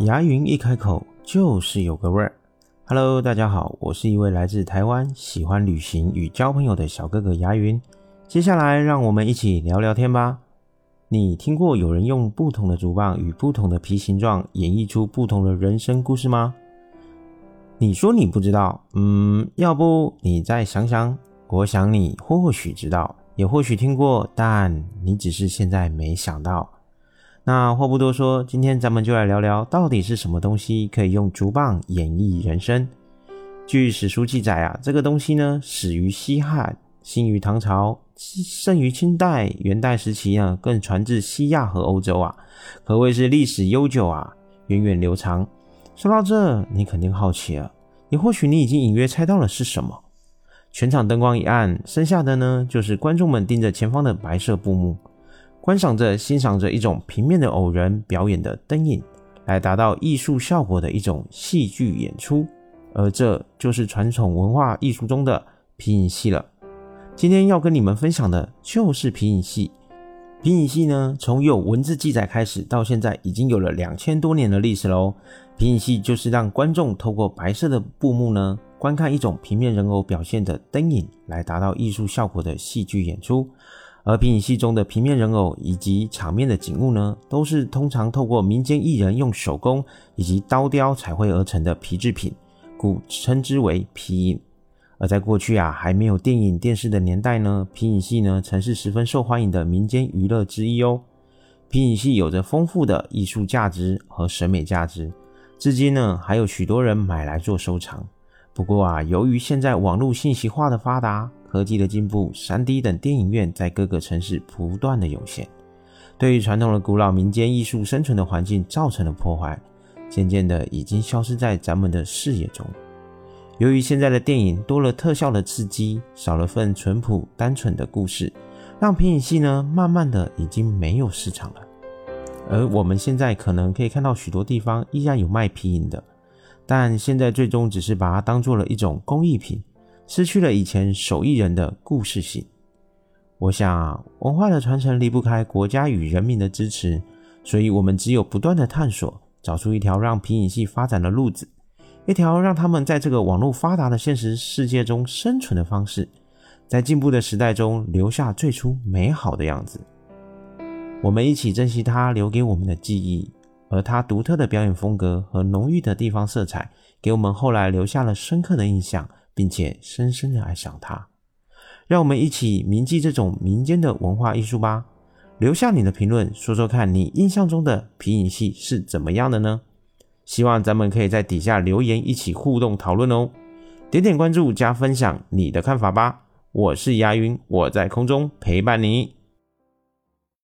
牙云一开口就是有个味儿。Hello，大家好，我是一位来自台湾、喜欢旅行与交朋友的小哥哥牙云。接下来，让我们一起聊聊天吧。你听过有人用不同的竹棒与不同的皮形状演绎出不同的人生故事吗？你说你不知道，嗯，要不你再想想？我想你或许知道，也或许听过，但你只是现在没想到。那话不多说，今天咱们就来聊聊，到底是什么东西可以用竹棒演绎人生？据史书记载啊，这个东西呢，始于西汉，兴于唐朝，盛于清代、元代时期呢，更传至西亚和欧洲啊，可谓是历史悠久啊，源远流长。说到这，你肯定好奇了，也或许你已经隐约猜到了是什么。全场灯光一暗，剩下的呢，就是观众们盯着前方的白色布幕。观赏着、欣赏着一种平面的偶人表演的灯影，来达到艺术效果的一种戏剧演出，而这就是传统文化艺术中的皮影戏了。今天要跟你们分享的就是皮影戏。皮影戏呢，从有文字记载开始，到现在已经有了两千多年的历史喽。皮影戏就是让观众透过白色的布幕呢，观看一种平面人偶表现的灯影，来达到艺术效果的戏剧演出。而皮影戏中的平面人偶以及场面的景物呢，都是通常透过民间艺人用手工以及刀雕彩绘而成的皮制品，故称之为皮影。而在过去啊，还没有电影电视的年代呢，皮影戏呢曾是十分受欢迎的民间娱乐之一哦。皮影戏有着丰富的艺术价值和审美价值，至今呢还有许多人买来做收藏。不过啊，由于现在网络信息化的发达，科技的进步，3D 等电影院在各个城市不断的涌现，对于传统的古老民间艺术生存的环境造成了破坏，渐渐的已经消失在咱们的视野中。由于现在的电影多了特效的刺激，少了份淳朴单纯的故事，让皮影戏呢慢慢的已经没有市场了。而我们现在可能可以看到许多地方依然有卖皮影的，但现在最终只是把它当做了一种工艺品。失去了以前手艺人的故事性。我想，文化的传承离不开国家与人民的支持，所以我们只有不断的探索，找出一条让皮影戏发展的路子，一条让他们在这个网络发达的现实世界中生存的方式，在进步的时代中留下最初美好的样子。我们一起珍惜它留给我们的记忆，而它独特的表演风格和浓郁的地方色彩，给我们后来留下了深刻的印象。并且深深的爱上它，让我们一起铭记这种民间的文化艺术吧。留下你的评论，说说看你印象中的皮影戏是怎么样的呢？希望咱们可以在底下留言，一起互动讨论哦。点点关注加分享你的看法吧。我是牙云，我在空中陪伴你。